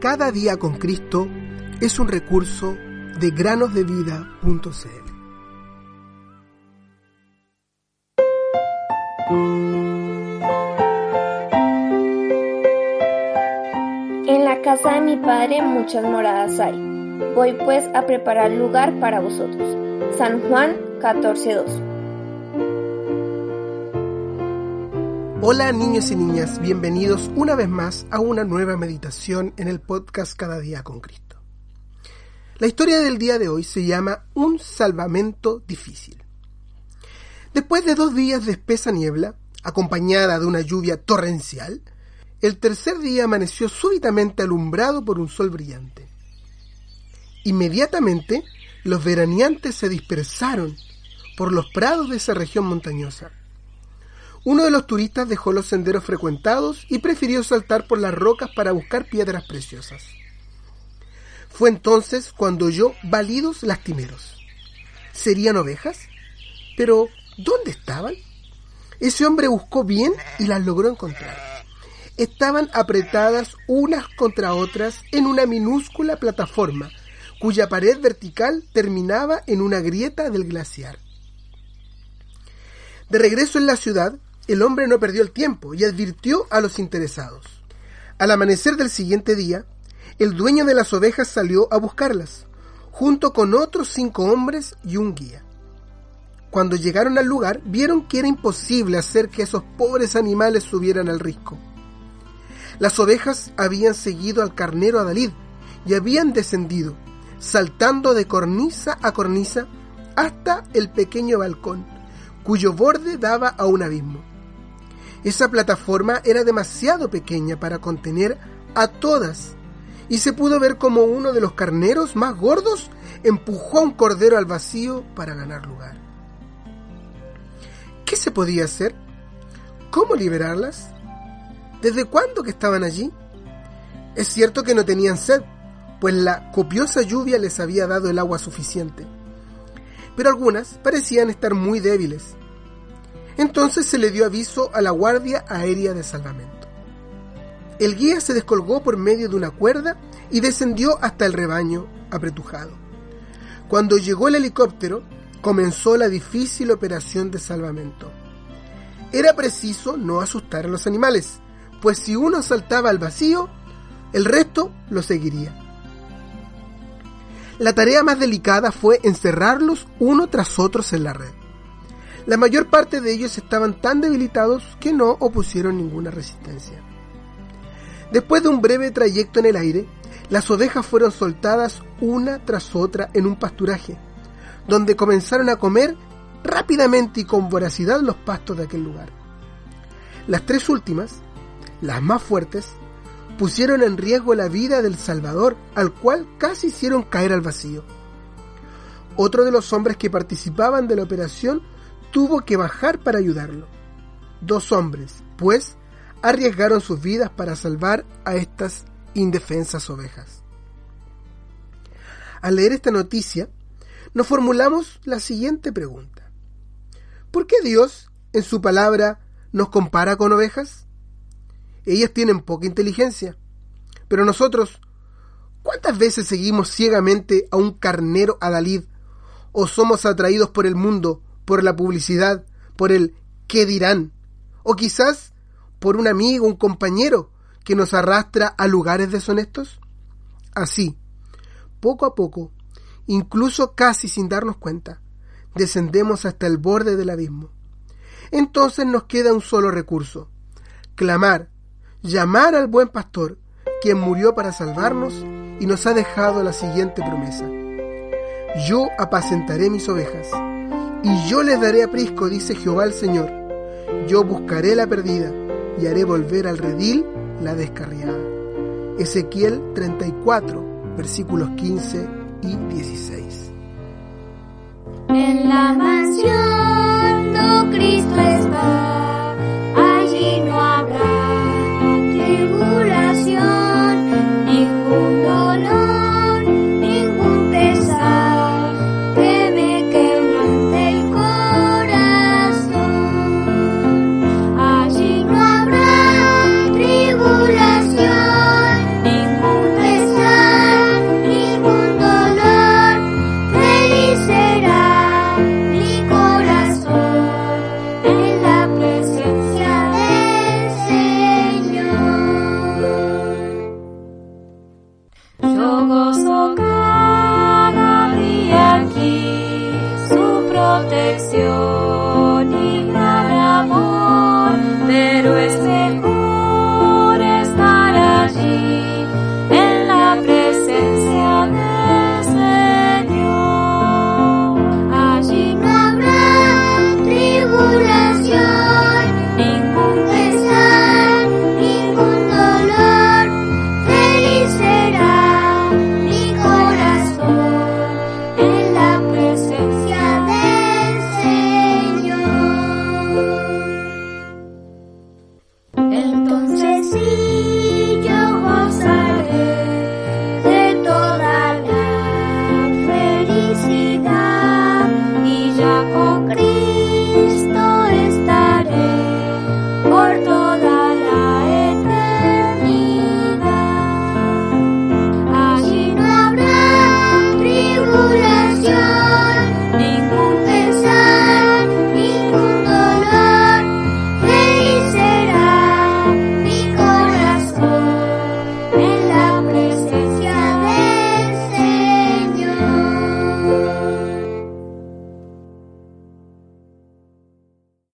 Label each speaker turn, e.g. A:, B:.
A: Cada día con Cristo es un recurso de granosdevida.cl.
B: En la casa de mi padre muchas moradas hay. Voy pues a preparar lugar para vosotros. San Juan 14:2
A: Hola niños y niñas, bienvenidos una vez más a una nueva meditación en el podcast Cada día con Cristo. La historia del día de hoy se llama Un salvamento difícil. Después de dos días de espesa niebla, acompañada de una lluvia torrencial, el tercer día amaneció súbitamente alumbrado por un sol brillante. Inmediatamente, los veraneantes se dispersaron por los prados de esa región montañosa uno de los turistas dejó los senderos frecuentados y prefirió saltar por las rocas para buscar piedras preciosas. Fue entonces cuando oyó balidos lastimeros. ¿Serían ovejas? Pero, ¿dónde estaban? Ese hombre buscó bien y las logró encontrar. Estaban apretadas unas contra otras en una minúscula plataforma, cuya pared vertical terminaba en una grieta del glaciar. De regreso en la ciudad, el hombre no perdió el tiempo y advirtió a los interesados. Al amanecer del siguiente día, el dueño de las ovejas salió a buscarlas, junto con otros cinco hombres y un guía. Cuando llegaron al lugar, vieron que era imposible hacer que esos pobres animales subieran al risco. Las ovejas habían seguido al carnero Adalid y habían descendido, saltando de cornisa a cornisa hasta el pequeño balcón, cuyo borde daba a un abismo. Esa plataforma era demasiado pequeña para contener a todas y se pudo ver como uno de los carneros más gordos empujó a un cordero al vacío para ganar lugar. ¿Qué se podía hacer? ¿Cómo liberarlas? ¿Desde cuándo que estaban allí? Es cierto que no tenían sed, pues la copiosa lluvia les había dado el agua suficiente. Pero algunas parecían estar muy débiles entonces se le dio aviso a la Guardia Aérea de Salvamento. El guía se descolgó por medio de una cuerda y descendió hasta el rebaño apretujado. Cuando llegó el helicóptero, comenzó la difícil operación de salvamento. Era preciso no asustar a los animales, pues si uno saltaba al vacío, el resto lo seguiría. La tarea más delicada fue encerrarlos uno tras otros en la red. La mayor parte de ellos estaban tan debilitados que no opusieron ninguna resistencia. Después de un breve trayecto en el aire, las ovejas fueron soltadas una tras otra en un pasturaje, donde comenzaron a comer rápidamente y con voracidad los pastos de aquel lugar. Las tres últimas, las más fuertes, pusieron en riesgo la vida del Salvador, al cual casi hicieron caer al vacío. Otro de los hombres que participaban de la operación tuvo que bajar para ayudarlo. Dos hombres, pues, arriesgaron sus vidas para salvar a estas indefensas ovejas. Al leer esta noticia, nos formulamos la siguiente pregunta. ¿Por qué Dios, en su palabra, nos compara con ovejas? Ellas tienen poca inteligencia, pero nosotros, ¿cuántas veces seguimos ciegamente a un carnero adalid o somos atraídos por el mundo por la publicidad, por el qué dirán, o quizás por un amigo, un compañero que nos arrastra a lugares deshonestos? Así, poco a poco, incluso casi sin darnos cuenta, descendemos hasta el borde del abismo. Entonces nos queda un solo recurso, clamar, llamar al buen pastor, quien murió para salvarnos y nos ha dejado la siguiente promesa. Yo apacentaré mis ovejas y yo les daré aprisco, dice Jehová el Señor. Yo buscaré la perdida y haré volver al redil la descarriada. Ezequiel 34, versículos 15 y 16.
C: En la mansión.